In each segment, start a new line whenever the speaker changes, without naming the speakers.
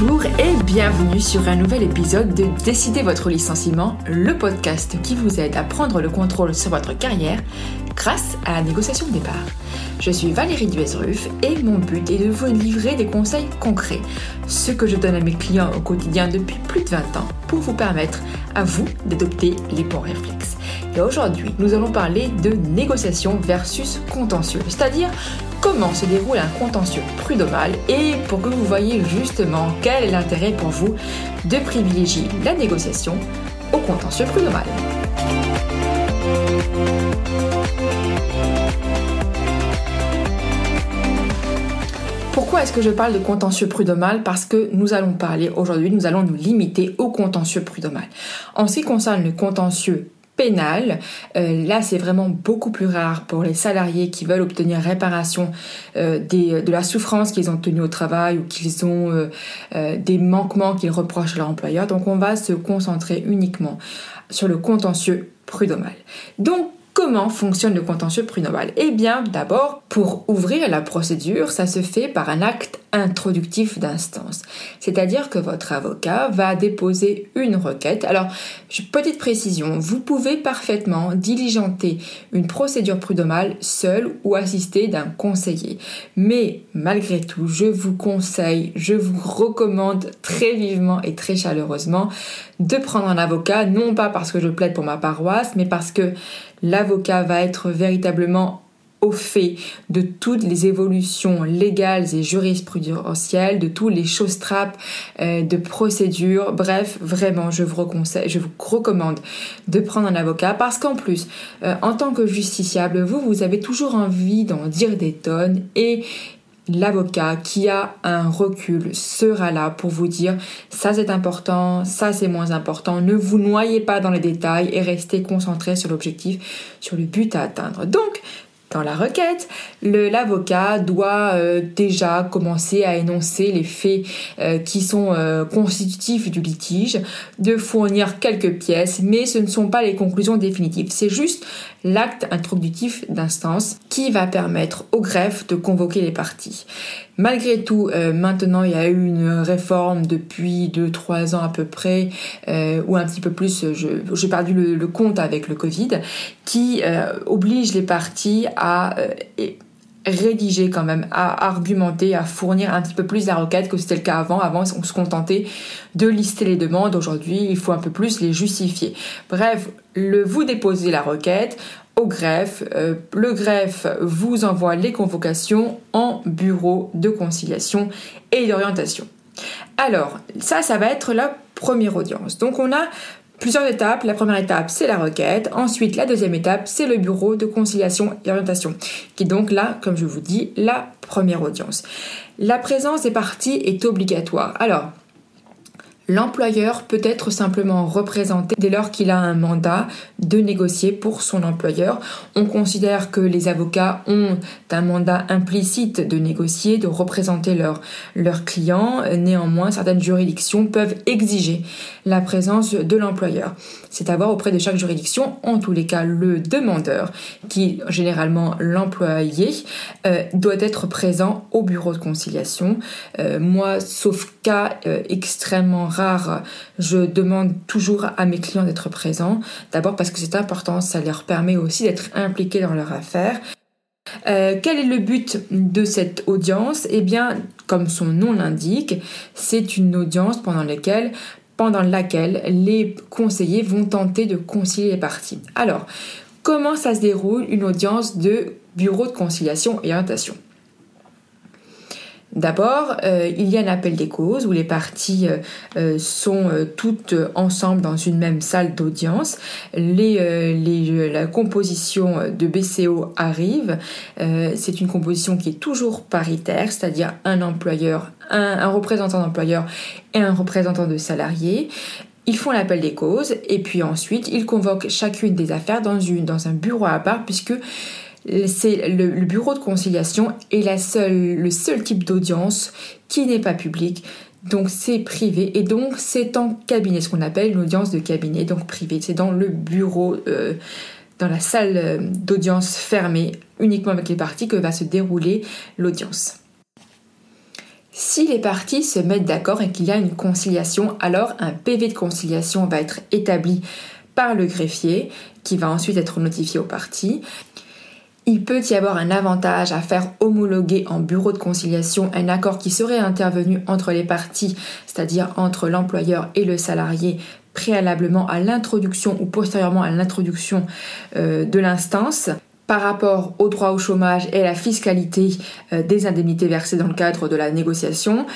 Bonjour et bienvenue sur un nouvel épisode de Décider votre licenciement, le podcast qui vous aide à prendre le contrôle sur votre carrière grâce à la négociation de départ. Je suis Valérie Duesruf et mon but est de vous livrer des conseils concrets, ce que je donne à mes clients au quotidien depuis plus de 20 ans pour vous permettre à vous d'adopter les bons réflexes. Et aujourd'hui, nous allons parler de négociation versus contentieux, c'est-à-dire comment se déroule un contentieux prud'homal et pour que vous voyez justement quel est l'intérêt pour vous de privilégier la négociation au contentieux prud'homal. Pourquoi est-ce que je parle de contentieux prud'homal? Parce que nous allons parler aujourd'hui, nous allons nous limiter au contentieux prud'homal. En ce qui concerne le contentieux pénal. Euh, là, c'est vraiment beaucoup plus rare pour les salariés qui veulent obtenir réparation euh, de la souffrance qu'ils ont tenue au travail ou qu'ils ont euh, des manquements qu'ils reprochent à leur employeur. Donc, on va se concentrer uniquement sur le contentieux prud'homal. Donc, Comment fonctionne le contentieux prud'homal Eh bien, d'abord, pour ouvrir la procédure, ça se fait par un acte introductif d'instance. C'est-à-dire que votre avocat va déposer une requête. Alors, petite précision, vous pouvez parfaitement diligenter une procédure prud'homale seul ou assisté d'un conseiller. Mais malgré tout, je vous conseille, je vous recommande très vivement et très chaleureusement de prendre un avocat, non pas parce que je plaide pour ma paroisse, mais parce que l'avocat va être véritablement au fait de toutes les évolutions légales et jurisprudentielles, de tous les choses trappes euh, de procédures. Bref, vraiment, je vous, je vous recommande de prendre un avocat parce qu'en plus, euh, en tant que justiciable, vous, vous avez toujours envie d'en dire des tonnes et l'avocat qui a un recul sera là pour vous dire ça c'est important, ça c'est moins important. Ne vous noyez pas dans les détails et restez concentré sur l'objectif, sur le but à atteindre. Donc, dans la requête, l'avocat doit euh, déjà commencer à énoncer les faits euh, qui sont euh, constitutifs du litige, de fournir quelques pièces, mais ce ne sont pas les conclusions définitives. C'est juste l'acte introductif d'instance qui va permettre au greffe de convoquer les parties. Malgré tout, euh, maintenant il y a eu une réforme depuis 2-3 ans à peu près, euh, ou un petit peu plus, j'ai perdu le, compte avec le Covid, qui euh, oblige les parties à rédiger quand même, à argumenter, à fournir un petit peu plus la requête que c'était le cas avant. Avant, on se contentait de lister les demandes. Aujourd'hui, il faut un peu plus les justifier. Bref, le, vous déposez la requête au greffe. Euh, le greffe vous envoie les convocations en bureau de conciliation et d'orientation. Alors, ça, ça va être la première audience. Donc, on a plusieurs étapes. La première étape, c'est la requête. Ensuite, la deuxième étape, c'est le bureau de conciliation et orientation, qui est donc là, comme je vous dis, la première audience. La présence des parties est obligatoire. Alors, L'employeur peut être simplement représenté dès lors qu'il a un mandat de négocier pour son employeur. On considère que les avocats ont un mandat implicite de négocier, de représenter leurs leur clients. Néanmoins, certaines juridictions peuvent exiger la présence de l'employeur. C'est à voir auprès de chaque juridiction, en tous les cas le demandeur, qui généralement l'employé, euh, doit être présent au bureau de conciliation. Euh, moi, sauf cas euh, extrêmement rare, je demande toujours à mes clients d'être présents. D'abord parce que c'est important, ça leur permet aussi d'être impliqués dans leur affaire. Euh, quel est le but de cette audience? Eh bien, comme son nom l'indique, c'est une audience pendant laquelle, pendant laquelle les conseillers vont tenter de concilier les parties. Alors, comment ça se déroule? Une audience de bureau de conciliation et orientation D'abord, euh, il y a un appel des causes où les parties euh, euh, sont toutes ensemble dans une même salle d'audience. la composition de BCO arrive. c'est une composition qui est toujours paritaire, c'est-à-dire un employeur, un, représentant d'employeur et un représentant de salariés. Ils font l'appel des causes et puis ensuite ils convoquent chacune des affaires dans, un bureau à part puisque c'est le, bureau de conciliation est la seule, le seul type d'audience qui n'est pas public. Donc c'est privé et donc c'est en cabinet, ce qu'on appelle une audience de cabinet, donc privé. C'est dans le bureau, euh, dans la salle euh, d'audience fermée, uniquement avec les parties, que va se dérouler l'audience. Si les parties se mettent d'accord et qu'il y a une conciliation, alors un PV de conciliation va être établi par le greffier qui va ensuite être notifié aux parties. Il peut y avoir un avantage à faire homologuer en bureau de conciliation un accord qui serait intervenu entre les parties, c'est-à-dire entre l'employeur et le salarié préalablement à l'introduction ou postérieurement à l'introduction euh, de l'instance par rapport au droit au chômage et à la fiscalité euh, des indemnités versées dans le cadre de la négociation.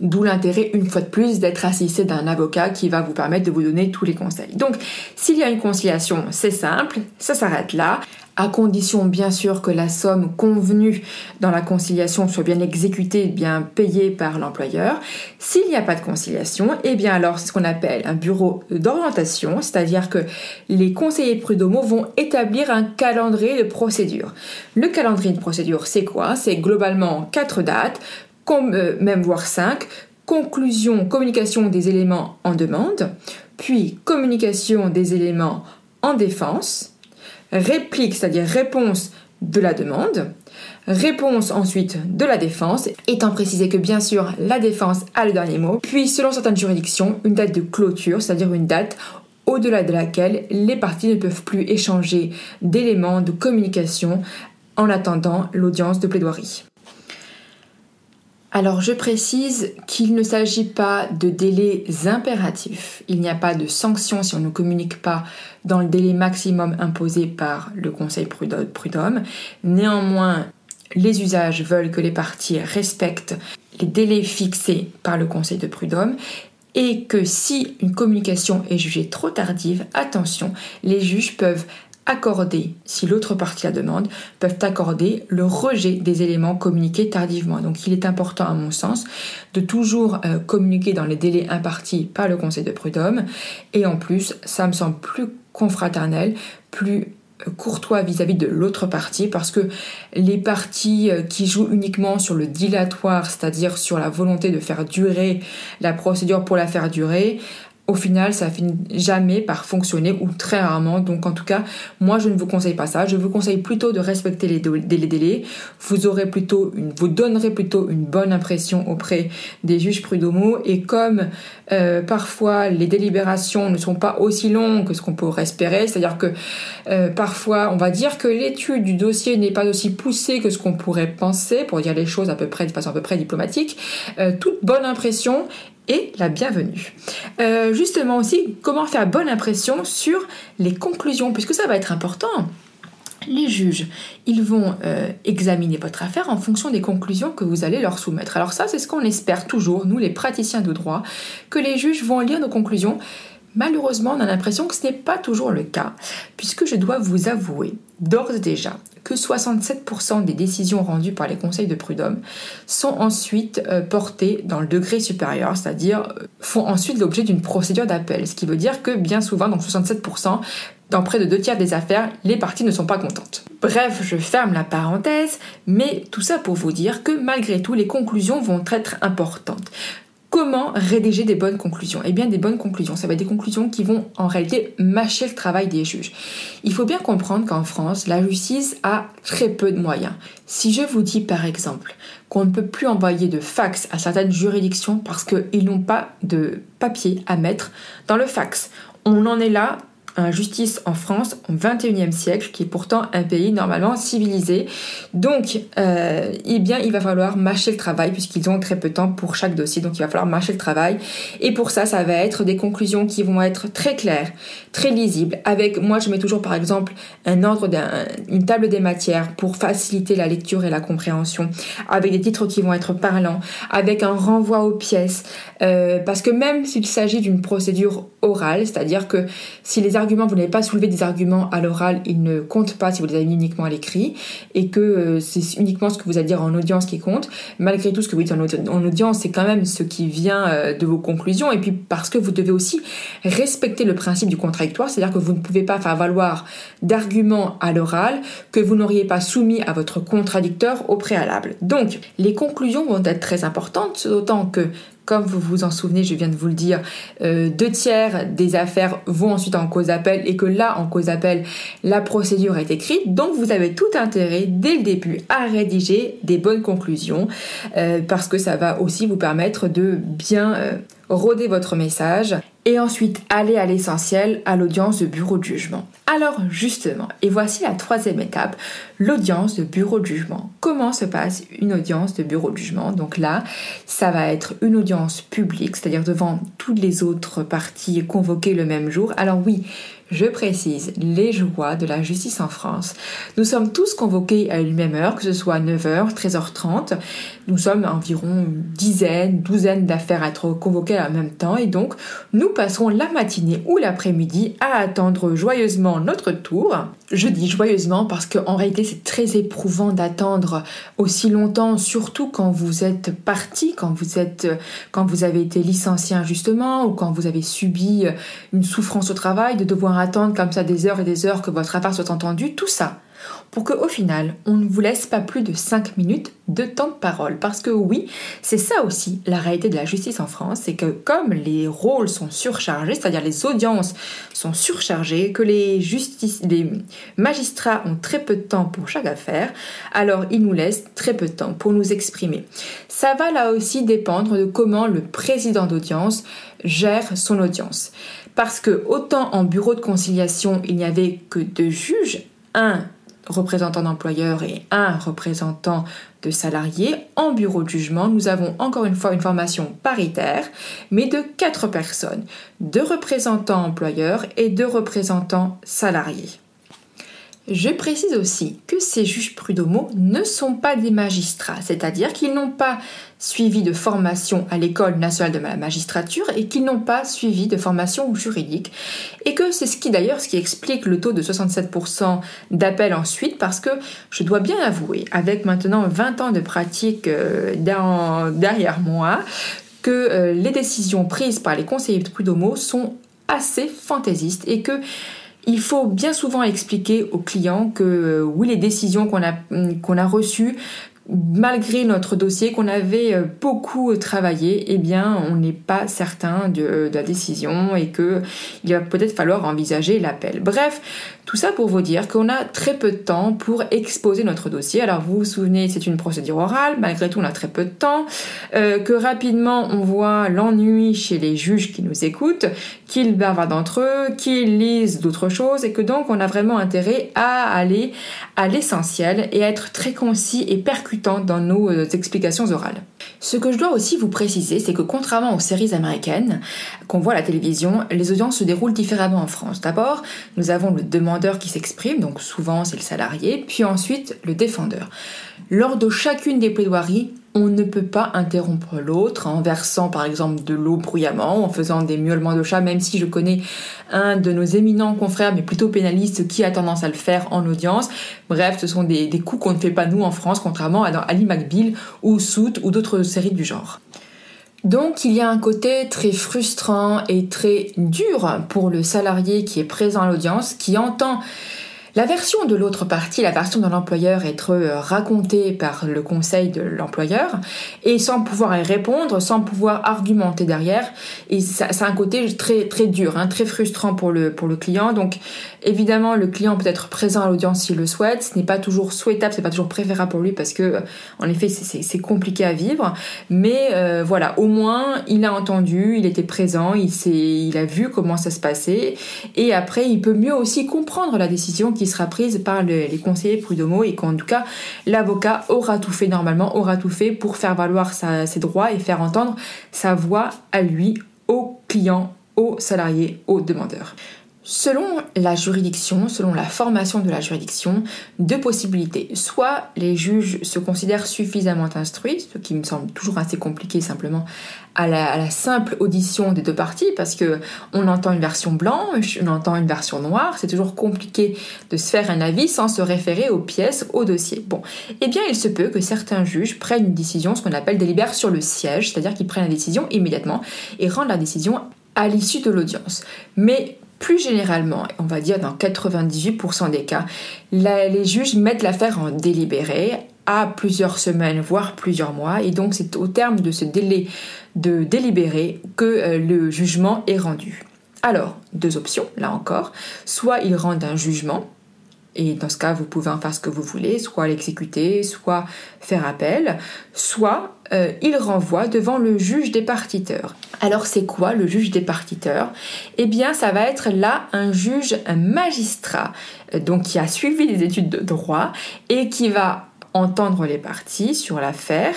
D'où l'intérêt, une fois de plus, d'être assisté d'un avocat qui va vous permettre de vous donner tous les conseils. Donc, s'il y a une conciliation, c'est simple, ça s'arrête là à condition bien sûr que la somme convenue dans la conciliation soit bien exécutée, bien payée par l'employeur. S'il n'y a pas de conciliation, eh bien alors c'est ce qu'on appelle un bureau d'orientation, c'est-à-dire que les conseillers prud'homaux vont établir un calendrier de procédure. Le calendrier de procédure, c'est quoi? C'est globalement quatre dates, même voire cinq, conclusion, communication des éléments en demande, puis communication des éléments en défense, réplique, c'est-à-dire réponse de la demande, réponse ensuite de la défense, étant précisé que bien sûr la défense a le dernier mot, puis selon certaines juridictions, une date de clôture, c'est-à-dire une date au-delà de laquelle les parties ne peuvent plus échanger d'éléments de communication en attendant l'audience de plaidoirie. Alors je précise qu'il ne s'agit pas de délais impératifs. Il n'y a pas de sanction si on ne communique pas dans le délai maximum imposé par le Conseil prud'homme. Néanmoins, les usages veulent que les parties respectent les délais fixés par le Conseil de prud'homme et que si une communication est jugée trop tardive, attention, les juges peuvent accorder, si l'autre partie la demande, peuvent accorder le rejet des éléments communiqués tardivement. Donc il est important à mon sens de toujours euh, communiquer dans les délais impartis par le Conseil de prud'homme et en plus ça me semble plus confraternel, plus euh, courtois vis-à-vis -vis de l'autre partie parce que les parties euh, qui jouent uniquement sur le dilatoire, c'est-à-dire sur la volonté de faire durer la procédure pour la faire durer, au final, ça finit jamais par fonctionner ou très rarement. Donc, en tout cas, moi, je ne vous conseille pas ça. Je vous conseille plutôt de respecter les, délais. Vous aurez plutôt vous donnerez plutôt une bonne impression auprès des juges prud'homaux. Et comme euh, parfois les délibérations ne sont pas aussi longues que ce qu'on pourrait espérer, c'est-à-dire que euh, parfois, on va dire que l'étude du dossier n'est pas aussi poussée que ce qu'on pourrait penser, pour dire les choses à peu près de façon à peu près diplomatique. Euh, toute bonne impression et la bienvenue. Euh, justement aussi, comment faire bonne impression sur les conclusions, puisque ça va être important. Les juges, ils vont euh, examiner votre affaire en fonction des conclusions que vous allez leur soumettre. Alors ça, c'est ce qu'on espère toujours, nous les praticiens de droit, que les juges vont lire nos conclusions. Malheureusement, on a l'impression que ce n'est pas toujours le cas, puisque je dois vous avouer d'ores et déjà que 67% des décisions rendues par les conseils de prud'homme sont ensuite euh, portées dans le degré supérieur, c'est-à-dire euh, font ensuite l'objet d'une procédure d'appel, ce qui veut dire que bien souvent, dans 67%, dans près de deux tiers des affaires, les parties ne sont pas contentes. Bref, je ferme la parenthèse, mais tout ça pour vous dire que malgré tout, les conclusions vont être importantes. Comment rédiger des bonnes conclusions Eh bien, des bonnes conclusions, ça va être des conclusions qui vont en réalité mâcher le travail des juges. Il faut bien comprendre qu'en France, la justice a très peu de moyens. Si je vous dis par exemple qu'on ne peut plus envoyer de fax à certaines juridictions parce qu'ils n'ont pas de papier à mettre dans le fax, on en est là justice en France au 21e siècle, qui est pourtant un pays normalement civilisé. Donc, euh, eh bien, il va falloir mâcher le travail puisqu'ils ont très peu de temps pour chaque dossier. Donc, il va falloir mâcher le travail. Et pour ça, ça va être des conclusions qui vont être très claires, très lisibles. Avec, moi, je mets toujours par exemple un ordre, une table des matières pour faciliter la lecture et la compréhension, avec des titres qui vont être parlants, avec un renvoi aux pièces, euh, parce que même s'il s'agit d'une procédure orale, c'est-à-dire que si les arguments, vous n'avez pas soulevé des arguments à l'oral, ils ne comptent pas si vous les avez mis uniquement à l'écrit, et que euh, c'est uniquement ce que vous allez dire en audience qui compte. Malgré tout, ce que vous dites en, audience, c'est quand même ce qui vient euh, de vos conclusions, et puis parce que vous devez aussi respecter le principe du contradictoire, c'est-à-dire que vous ne pouvez pas faire valoir d'arguments à l'oral que vous n'auriez pas soumis à votre contradicteur au préalable. Donc, les conclusions vont être très importantes, d'autant que comme vous vous en souvenez, je viens de vous le dire, euh, deux tiers des affaires vont ensuite en cause d'appel et que là, en cause d'appel, la procédure est écrite. Donc, vous avez tout intérêt, dès le début, à rédiger des bonnes conclusions euh, parce que ça va aussi vous permettre de bien rôder votre message et ensuite aller à l'essentiel, à l'audience de bureau de jugement. Alors justement, et voici la troisième étape, l'audience de bureau de jugement. Comment se passe une audience de bureau de jugement? Donc là, ça va être une audience publique, c'est-à-dire devant toutes les autres parties convoquées le même jour. Alors oui, je précise les joies de la justice en France. Nous sommes tous convoqués à une même heure, que ce soit 9h, 13h30. Nous sommes environ une dizaine, douzaine d'affaires à être convoquées en même temps et donc nous passerons la matinée ou l'après-midi à attendre joyeusement notre tour. Je dis joyeusement parce qu'en réalité c'est très éprouvant d'attendre aussi longtemps, surtout quand vous êtes parti, quand vous êtes, quand vous avez été licencié injustement ou quand vous avez subi une souffrance au travail, de devoir attendre comme ça des heures et des heures que votre affaire soit entendue, tout ça, pour qu'au final, on ne vous laisse pas plus de 5 minutes de temps de parole. Parce que oui, c'est ça aussi la réalité de la justice en France, c'est que comme les rôles sont surchargés, c'est-à-dire les audiences sont surchargées, que les, les magistrats ont très peu de temps pour chaque affaire, alors ils nous laissent très peu de temps pour nous exprimer. Ça va là aussi dépendre de comment le président d'audience gère son audience. Parce que autant en bureau de conciliation, il n'y avait que deux juges, un représentant d'employeur et un représentant de salariés, en bureau de jugement, nous avons encore une fois une formation paritaire, mais de quatre personnes, deux représentants employeurs et deux représentants salariés. Je précise aussi que ces juges prud'homaux ne sont pas des magistrats, c'est-à-dire qu'ils n'ont pas suivi de formation à l'école nationale de la magistrature et qu'ils n'ont pas suivi de formation juridique. Et que c'est ce qui d'ailleurs ce qui explique le taux de 67% d'appel ensuite parce que je dois bien avouer avec maintenant 20 ans de pratique euh, derrière moi que euh, les décisions prises par les conseillers prud'homaux sont assez fantaisistes et que il faut bien souvent expliquer aux clients que euh, oui, les décisions qu'on a, qu'on a reçues, malgré notre dossier qu'on avait euh, beaucoup travaillé, eh bien, on n'est pas certain de, de, la décision et que il va peut-être falloir envisager l'appel. Bref, tout ça pour vous dire qu'on a très peu de temps pour exposer notre dossier. Alors vous vous souvenez, c'est une procédure orale, malgré tout on a très peu de temps, euh, que rapidement on voit l'ennui chez les juges qui nous écoutent, qu'ils bavardent d'entre eux, qu'ils lisent d'autres choses et que donc on a vraiment intérêt à aller à l'essentiel et à être très concis et percutant dans nos euh, explications orales. Ce que je dois aussi vous préciser, c'est que contrairement aux séries américaines qu'on voit à la télévision, les audiences se déroulent différemment en France. D'abord, nous avons le demandeur qui s'exprime, donc souvent c'est le salarié, puis ensuite le défendeur. Lors de chacune des plaidoiries, on ne peut pas interrompre l'autre en versant par exemple de l'eau bruyamment, en faisant des miaulements de chat, même si je connais un de nos éminents confrères, mais plutôt pénalistes, qui a tendance à le faire en audience. Bref, ce sont des, coups qu'on ne fait pas nous en France, contrairement à Ali McBeal ou Soot ou d'autres séries du genre. Donc il y a un côté très frustrant et très dur pour le salarié qui est présent à l'audience, qui entend la version de l'autre partie, la version de l'employeur, être euh, racontée par le conseil de l'employeur et sans pouvoir y répondre, sans pouvoir argumenter derrière. Et ça, un côté très très dur, hein, très frustrant pour le pour le client. Donc évidemment, le client peut être présent à l'audience s'il le souhaite. Ce n'est pas toujours souhaitable, c'est pas toujours préférable pour lui parce que en effet c'est compliqué à vivre. Mais euh, voilà, au moins il a entendu, il était présent, il s'est, il a vu comment ça se passait et après il peut mieux aussi comprendre la décision qui sera prise par les conseillers prud'homaux et qu'en tout cas l'avocat aura tout fait normalement, aura tout fait pour faire valoir ses droits et faire entendre sa voix à lui, au client, au salarié, au demandeur. Selon la juridiction, selon la formation de la juridiction, deux possibilités. Soit les juges se considèrent suffisamment instruits, ce qui me semble toujours assez compliqué simplement à la, simple audition des deux parties, parce que on entend une version blanche, on entend une version noire, c'est toujours compliqué de se faire un avis sans se référer aux pièces, au dossier. Bon, eh bien il se peut que certains juges prennent une décision, ce qu'on appelle délibère sur le siège, c'est-à-dire qu'ils prennent la décision immédiatement et rendent la décision à l'issue de l'audience. Mais plus généralement, on va dire dans 98% des cas, les juges mettent l'affaire en délibéré à plusieurs semaines, voire plusieurs mois. Et donc c'est au terme de ce délai de délibéré que euh, le jugement est rendu. Alors, deux options, là encore. Soit ils rendent un jugement, et dans ce cas, vous pouvez en faire ce que vous voulez, soit l'exécuter, soit faire appel, soit euh, il renvoie devant le juge des partiteurs. Alors c'est quoi le juge des partiteurs? Eh bien, ça va être là un juge, un magistrat, euh, donc qui a suivi des études de droit et qui va entendre les parties sur l'affaire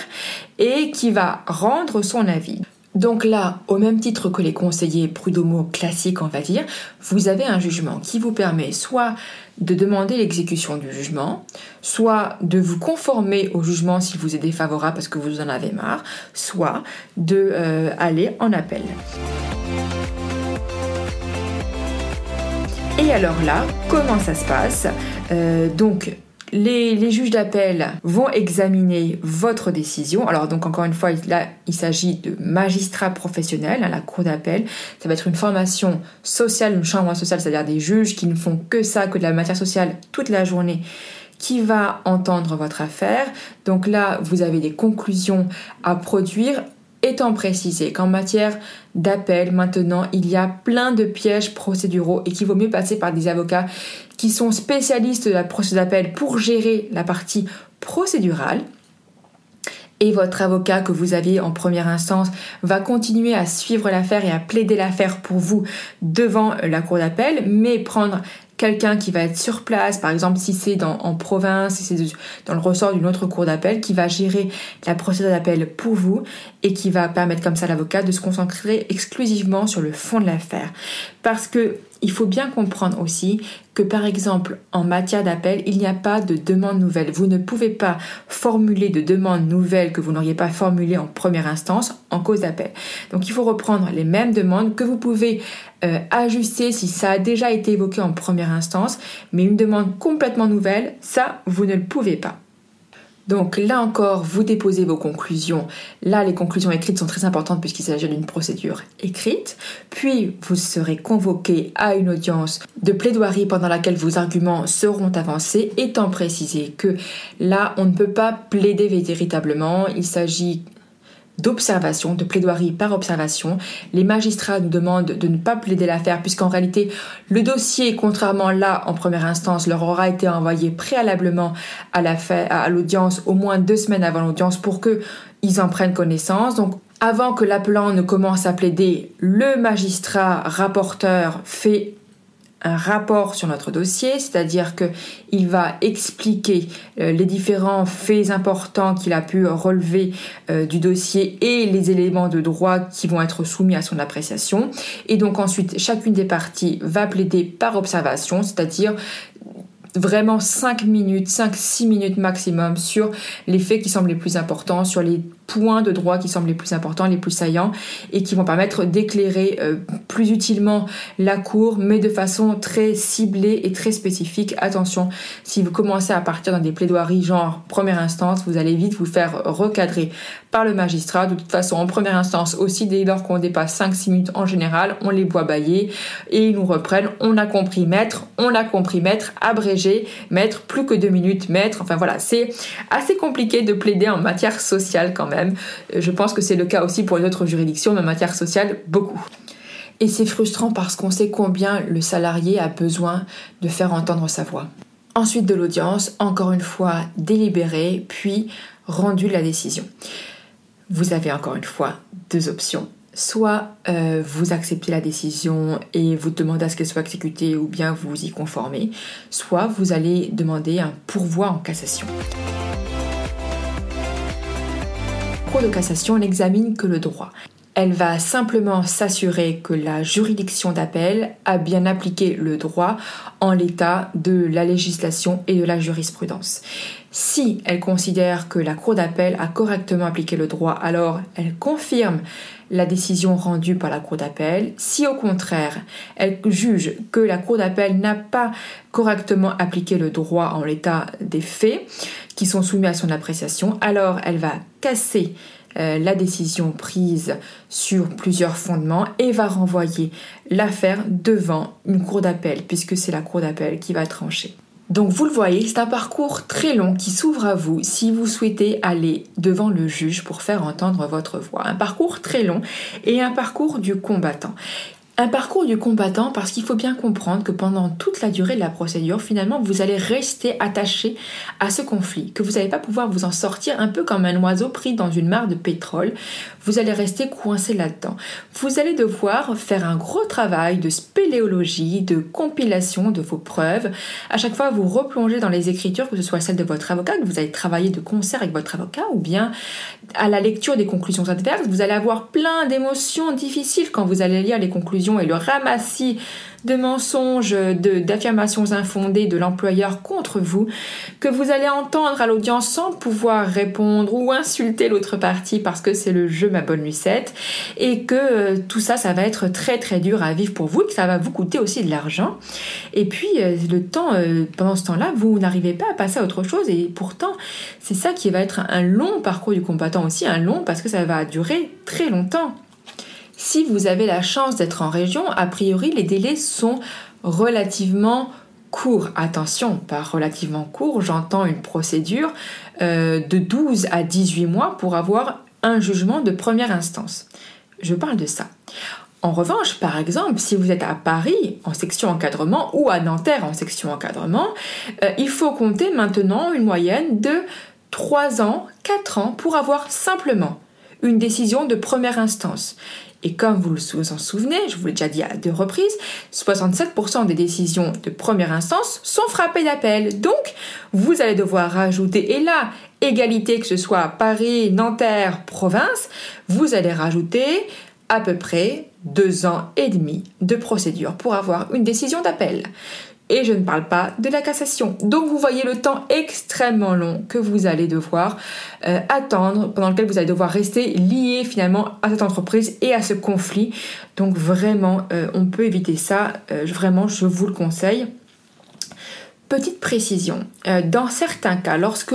et qui va rendre son avis. Donc là, au même titre que les conseillers prud'homaux classiques, on va dire, vous avez un jugement qui vous permet soit de demander l'exécution du jugement, soit de vous conformer au jugement s'il vous est défavorable parce que vous en avez marre, soit de euh, aller en appel. Et alors là, comment ça se passe? Euh, Donc les, juges d'appel vont examiner votre décision. Alors donc encore une fois, là, il s'agit de magistrats professionnels à la cour d'appel. Ça va être une formation sociale, une chambre sociale, c'est-à-dire des juges qui ne font que ça, que de la matière sociale toute la journée qui va entendre votre affaire. Donc là, vous avez des conclusions à produire Étant précisé qu'en matière d'appel, maintenant, il y a plein de pièges procéduraux et qu'il vaut mieux passer par des avocats qui sont spécialistes de la procédure d'appel pour gérer la partie procédurale. Et votre avocat que vous avez en première instance va continuer à suivre l'affaire et à plaider l'affaire pour vous devant la cour d'appel, mais prendre quelqu'un qui va être sur place, par exemple si c'est en province, si c'est dans le ressort d'une autre cour d'appel, qui va gérer la procédure d'appel pour vous et qui va permettre comme ça à l'avocat de se concentrer exclusivement sur le fond de l'affaire. Parce que il faut bien comprendre aussi que par exemple en matière d'appel, il n'y a pas de demande nouvelle. Vous ne pouvez pas formuler de demande nouvelle que vous n'auriez pas formulée en première instance en cause d'appel. Donc il faut reprendre les mêmes demandes que vous pouvez euh, ajuster si ça a déjà été évoqué en première instance, mais une demande complètement nouvelle, ça, vous ne le pouvez pas. Donc là encore, vous déposez vos conclusions. Là, les conclusions écrites sont très importantes puisqu'il s'agit d'une procédure écrite. Puis, vous serez convoqué à une audience de plaidoirie pendant laquelle vos arguments seront avancés, étant précisé que là, on ne peut pas plaider véritablement. Il s'agit d'observation, de plaidoirie par observation. Les magistrats nous demandent de ne pas plaider l'affaire puisqu'en réalité le dossier, contrairement là en première instance, leur aura été envoyé préalablement à l'audience au moins deux semaines avant l'audience pour que ils en prennent connaissance. Donc avant que l'appelant ne commence à plaider, le magistrat rapporteur fait un rapport sur notre dossier, c'est-à-dire que il va expliquer euh, les différents faits importants qu'il a pu relever euh, du dossier et les éléments de droit qui vont être soumis à son appréciation. Et donc ensuite, chacune des parties va plaider par observation, c'est-à-dire vraiment 5 minutes, 5-6 minutes maximum sur les faits qui semblent les plus importants, sur les points de droit qui semblent les plus importants, les plus saillants et qui vont permettre d'éclairer euh, plus utilement la cour, mais de façon très ciblée et très spécifique. Attention, si vous commencez à partir dans des plaidoiries genre première instance, vous allez vite vous faire recadrer par le magistrat. De toute façon, en première instance aussi, dès lors qu'on dépasse 5-6 minutes en général, on les voit bailler et ils nous reprennent. On a compris maître, on l'a compris maître, abrégé, maître, plus que 2 minutes maître. Enfin voilà, c'est assez compliqué de plaider en matière sociale quand même. Euh, je pense que c'est le cas aussi pour les autres juridictions, mais en matière sociale, beaucoup. Et c'est frustrant parce qu'on sait combien le salarié a besoin de faire entendre sa voix. Ensuite de l'audience, encore une fois délibéré, puis rendu la décision. Vous avez encore une fois deux options. Soit euh, vous acceptez la décision et vous demandez à ce qu'elle soit exécutée ou bien vous y conformez, soit vous allez demander un pourvoi en cassation. Cour de cassation n'examine que le droit. Elle va simplement s'assurer que la juridiction d'appel a bien appliqué le droit en l'état de la législation et de la jurisprudence. Si elle considère que la Cour d'appel a correctement appliqué le droit, alors elle confirme la décision rendue par la Cour d'appel. Si au contraire, elle juge que la Cour d'appel n'a pas correctement appliqué le droit en l'état des faits qui sont soumis à son appréciation, alors elle va casser euh, la décision prise sur plusieurs fondements et va renvoyer l'affaire devant une cour d'appel, puisque c'est la cour d'appel qui va trancher. Donc vous le voyez, c'est un parcours très long qui s'ouvre à vous si vous souhaitez aller devant le juge pour faire entendre votre voix. Un parcours très long et un parcours du combattant. Un parcours du combattant parce qu'il faut bien comprendre que pendant toute la durée de la procédure, finalement, vous allez rester attaché à ce conflit, que vous n'allez pas pouvoir vous en sortir un peu comme un oiseau pris dans une mare de pétrole. Vous allez rester coincé là-dedans. Vous allez devoir faire un gros travail de spéléologie, de compilation de vos preuves. À chaque fois, vous replongez dans les écritures, que ce soit celle de votre avocat, que vous allez travailler de concert avec votre avocat, ou bien à la lecture des conclusions adverses. Vous allez avoir plein d'émotions difficiles quand vous allez lire les conclusions et le ramassis de mensonges, d'affirmations infondées de l'employeur contre vous, que vous allez entendre à l'audience sans pouvoir répondre ou insulter l'autre partie parce que c'est le jeu ma bonne Lucette, et que euh, tout ça, ça va être très très dur à vivre pour vous, et que ça va vous coûter aussi de l'argent. Et puis euh, le temps, euh, pendant ce temps-là, vous n'arrivez pas à passer à autre chose, et pourtant c'est ça qui va être un long parcours du combattant aussi, un long parce que ça va durer très longtemps. Si vous avez la chance d'être en région, a priori les délais sont relativement courts. Attention, par relativement court, j'entends une procédure euh, de 12 à 18 mois pour avoir un jugement de première instance. Je parle de ça. En revanche, par exemple, si vous êtes à Paris en section encadrement ou à Nanterre en section encadrement, euh, il faut compter maintenant une moyenne de 3 ans, 4 ans pour avoir simplement une décision de première instance. Et comme vous vous en souvenez, je vous l'ai déjà dit à deux reprises, 67% des décisions de première instance sont frappées d'appel. Donc, vous allez devoir rajouter, et là, égalité que ce soit Paris, Nanterre, province, vous allez rajouter à peu près deux ans et demi de procédure pour avoir une décision d'appel et je ne parle pas de la cassation. Donc vous voyez le temps extrêmement long que vous allez devoir euh, attendre, pendant lequel vous allez devoir rester lié finalement à cette entreprise et à ce conflit. Donc vraiment, euh, on peut éviter ça. Euh, vraiment, je vous le conseille. Petite précision, dans certains cas, lorsque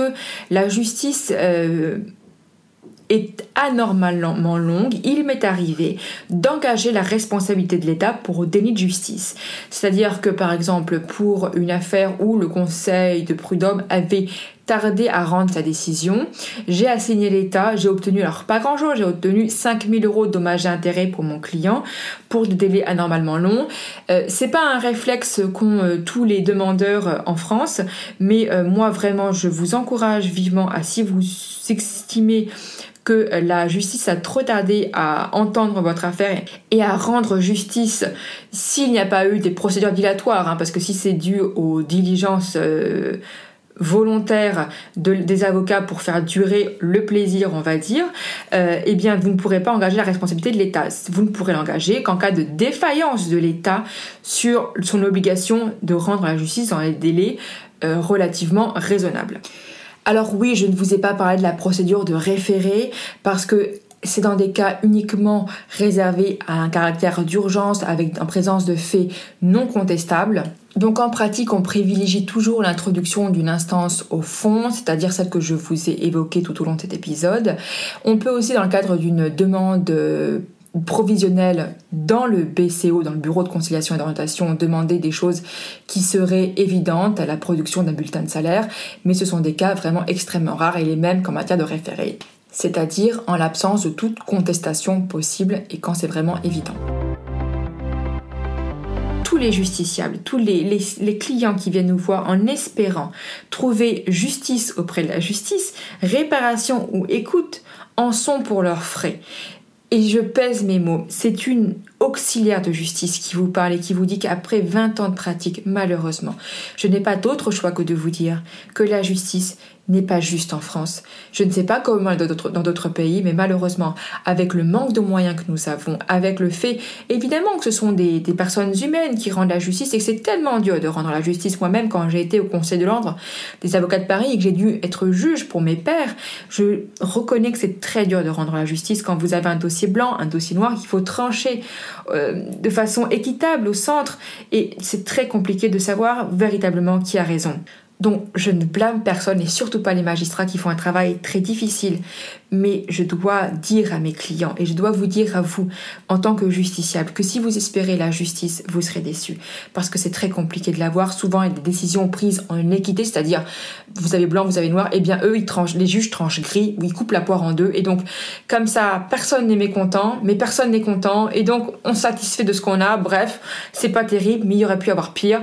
la justice est anormalement longue, il m'est arrivé d'engager la responsabilité de l'État pour déni de justice. C'est-à-dire que par exemple pour une affaire où le Conseil de prud'homme avait tardé à rendre sa décision, j'ai assigné l'État, j'ai obtenu, alors pas grand-chose, j'ai obtenu 5000 euros de dommages et intérêts pour mon client pour des délais anormalement longs. Euh, c'est pas un réflexe qu'ont euh, tous les demandeurs euh, en France, mais moi vraiment je vous encourage vivement à si vous estimez que la justice a trop tardé à entendre votre affaire et à rendre justice s'il n'y a pas eu des procédures dilatoires, hein, parce que si c'est dû aux diligences euh, volontaires des avocats pour faire durer le plaisir, on va dire, euh, eh bien vous ne pourrez pas engager la responsabilité de l'État. Vous ne pourrez l'engager qu'en cas de défaillance de l'État sur son obligation de rendre la justice dans les délais euh, relativement raisonnables. Alors oui, je ne vous ai pas parlé de la procédure de référé parce que c'est dans des cas uniquement réservés à un caractère d'urgence avec en présence de faits non contestables. Donc en pratique, on privilégie toujours l'introduction d'une instance au fond, c'est-à-dire celle que je vous ai évoquée tout au long de cet épisode. On peut aussi, dans le cadre d'une demande provisionnel dans le BCO, dans le Bureau de conciliation et d'orientation, demander des choses qui seraient évidentes à la production d'un bulletin de salaire, mais ce sont des cas vraiment extrêmement rares et les mêmes qu'en matière de référé, c'est-à-dire en l'absence de toute contestation possible et quand c'est vraiment évident tous les justiciables, tous les, clients qui viennent nous voir en espérant trouver justice auprès de la justice, réparation ou écoute en sont pour leurs frais. Et je pèse mes mots, c'est une auxiliaire de justice qui vous parle et qui vous dit qu'après 20 ans de pratique, malheureusement, je n'ai pas d'autre choix que de vous dire que la justice n'est pas juste en France. Je ne sais pas comment dans d'autres pays, mais malheureusement, avec le manque de moyens que nous avons, avec le fait évidemment que ce sont des, personnes humaines qui rendent la justice et que c'est tellement dur de rendre la justice. Moi-même, quand j'ai été au Conseil de l'ordre des avocats de Paris et que j'ai dû être juge pour mes pères, je reconnais que c'est très dur de rendre la justice quand vous avez un dossier blanc, un dossier noir qu'il faut trancher euh, de façon équitable au centre et c'est très compliqué de savoir véritablement qui a raison. Donc je ne blâme personne et surtout pas les magistrats qui font un travail très difficile. Mais je dois dire à mes clients et je dois vous dire à vous en tant que justiciable que si vous espérez la justice, vous serez déçus. Parce que c'est très compliqué de l'avoir. Souvent il y a des décisions prises en équité, c'est-à-dire vous avez blanc, vous avez noir, et eh bien eux ils tranchent, les juges tranchent gris ou ils coupent la poire en deux. Et donc comme ça, personne n'est mécontent, mais personne n'est content. Et donc on satisfait de ce qu'on a. Bref, c'est pas terrible, mais il y aurait pu avoir pire.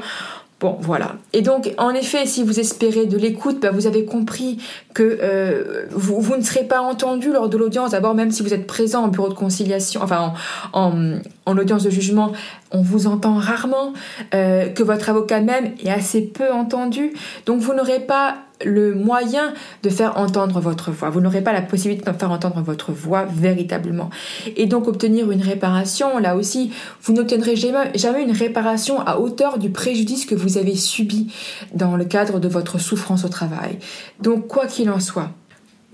Bon, voilà. Et donc, en effet, si vous espérez de l'écoute, bah, vous avez compris que euh, vous, ne serez pas entendu lors de l'audience. D'abord, même si vous êtes présent en bureau de conciliation, enfin en, en, audience de jugement, on vous entend rarement, euh, que votre avocat même est assez peu entendu. Donc, vous n'aurez pas le moyen de faire entendre votre voix. Vous n'aurez pas la possibilité de faire entendre votre voix véritablement. Et donc obtenir une réparation, là aussi, vous n'obtiendrez jamais une réparation à hauteur du préjudice que vous avez subi dans le cadre de votre souffrance au travail. Donc quoi qu'il en soit,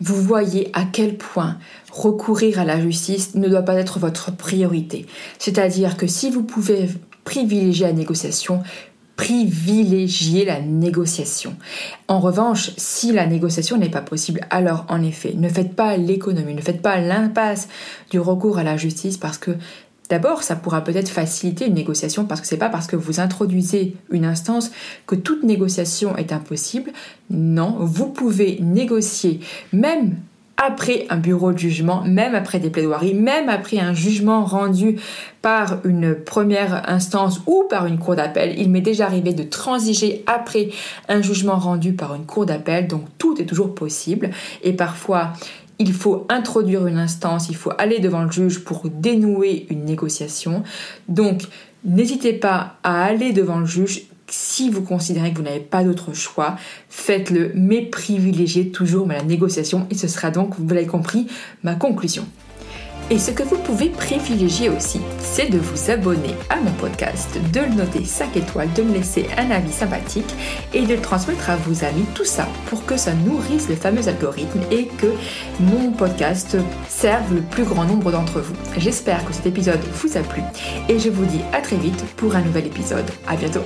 vous voyez à quel point recourir à la justice ne doit pas être votre priorité. C'est-à-dire que si vous pouvez privilégier la négociation, privilégier la négociation. En revanche, si la négociation n'est pas possible, alors en effet, ne faites pas l'économie, ne faites pas l'impasse du recours à la justice parce que D'abord, ça pourra peut-être faciliter une négociation parce que c'est pas parce que vous introduisez une instance que toute négociation est impossible. Non, vous pouvez négocier même après un bureau de jugement, même après des plaidoiries, même après un jugement rendu par une première instance ou par une cour d'appel. Il m'est déjà arrivé de transiger après un jugement rendu par une cour d'appel, donc tout est toujours possible. Et parfois, il faut introduire une instance, il faut aller devant le juge pour dénouer une négociation. Donc, n'hésitez pas à aller devant le juge si vous considérez que vous n'avez pas d'autre choix, faites-le, mais privilégiez toujours la négociation et ce sera donc, vous l'avez compris, ma conclusion. Et ce que vous pouvez privilégier aussi, c'est de vous abonner à mon podcast, de le noter 5 étoiles, de me laisser un avis sympathique et de le transmettre à vos amis, tout ça pour que ça nourrisse le fameux algorithme et que mon podcast serve le plus grand nombre d'entre vous. J'espère que cet épisode vous a plu et je vous dis à très vite pour un nouvel épisode. À bientôt.